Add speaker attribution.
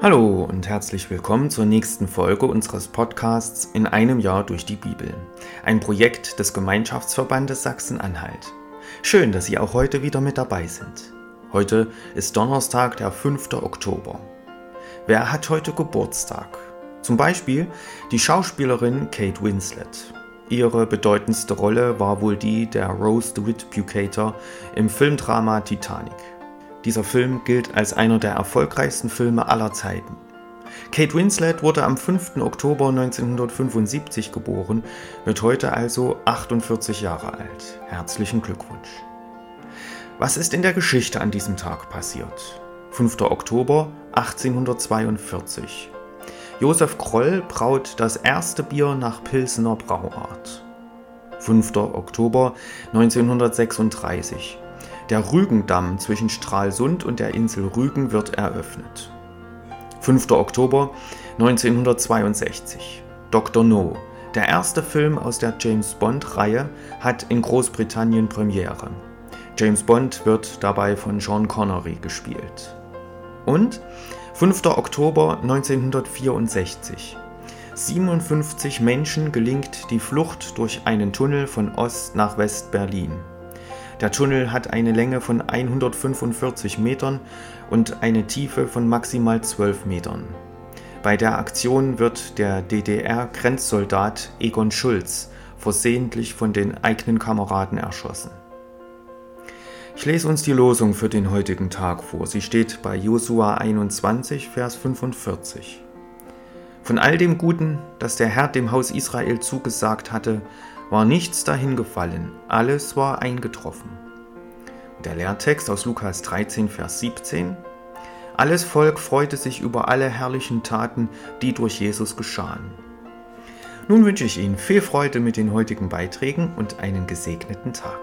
Speaker 1: Hallo und herzlich willkommen zur nächsten Folge unseres Podcasts In einem Jahr durch die Bibel, ein Projekt des Gemeinschaftsverbandes Sachsen-Anhalt. Schön, dass Sie auch heute wieder mit dabei sind. Heute ist Donnerstag, der 5. Oktober. Wer hat heute Geburtstag? Zum Beispiel die Schauspielerin Kate Winslet. Ihre bedeutendste Rolle war wohl die der Rose DeWitt Bucator im Filmdrama Titanic. Dieser Film gilt als einer der erfolgreichsten Filme aller Zeiten. Kate Winslet wurde am 5. Oktober 1975 geboren, wird heute also 48 Jahre alt. Herzlichen Glückwunsch. Was ist in der Geschichte an diesem Tag passiert? 5. Oktober 1842. Josef Kroll braut das erste Bier nach Pilsener Brauart. 5. Oktober 1936. Der Rügendamm zwischen Stralsund und der Insel Rügen wird eröffnet. 5. Oktober 1962. Dr. No, der erste Film aus der James Bond-Reihe, hat in Großbritannien Premiere. James Bond wird dabei von Sean Connery gespielt. Und 5. Oktober 1964. 57 Menschen gelingt die Flucht durch einen Tunnel von Ost nach West-Berlin. Der Tunnel hat eine Länge von 145 Metern und eine Tiefe von maximal 12 Metern. Bei der Aktion wird der DDR-Grenzsoldat Egon Schulz versehentlich von den eigenen Kameraden erschossen. Ich lese uns die Losung für den heutigen Tag vor. Sie steht bei Josua 21, Vers 45. Von all dem Guten, das der Herr dem Haus Israel zugesagt hatte, war nichts dahin gefallen, alles war eingetroffen. Der Lehrtext aus Lukas 13, Vers 17. Alles Volk freute sich über alle herrlichen Taten, die durch Jesus geschahen. Nun wünsche ich Ihnen viel Freude mit den heutigen Beiträgen und einen gesegneten Tag.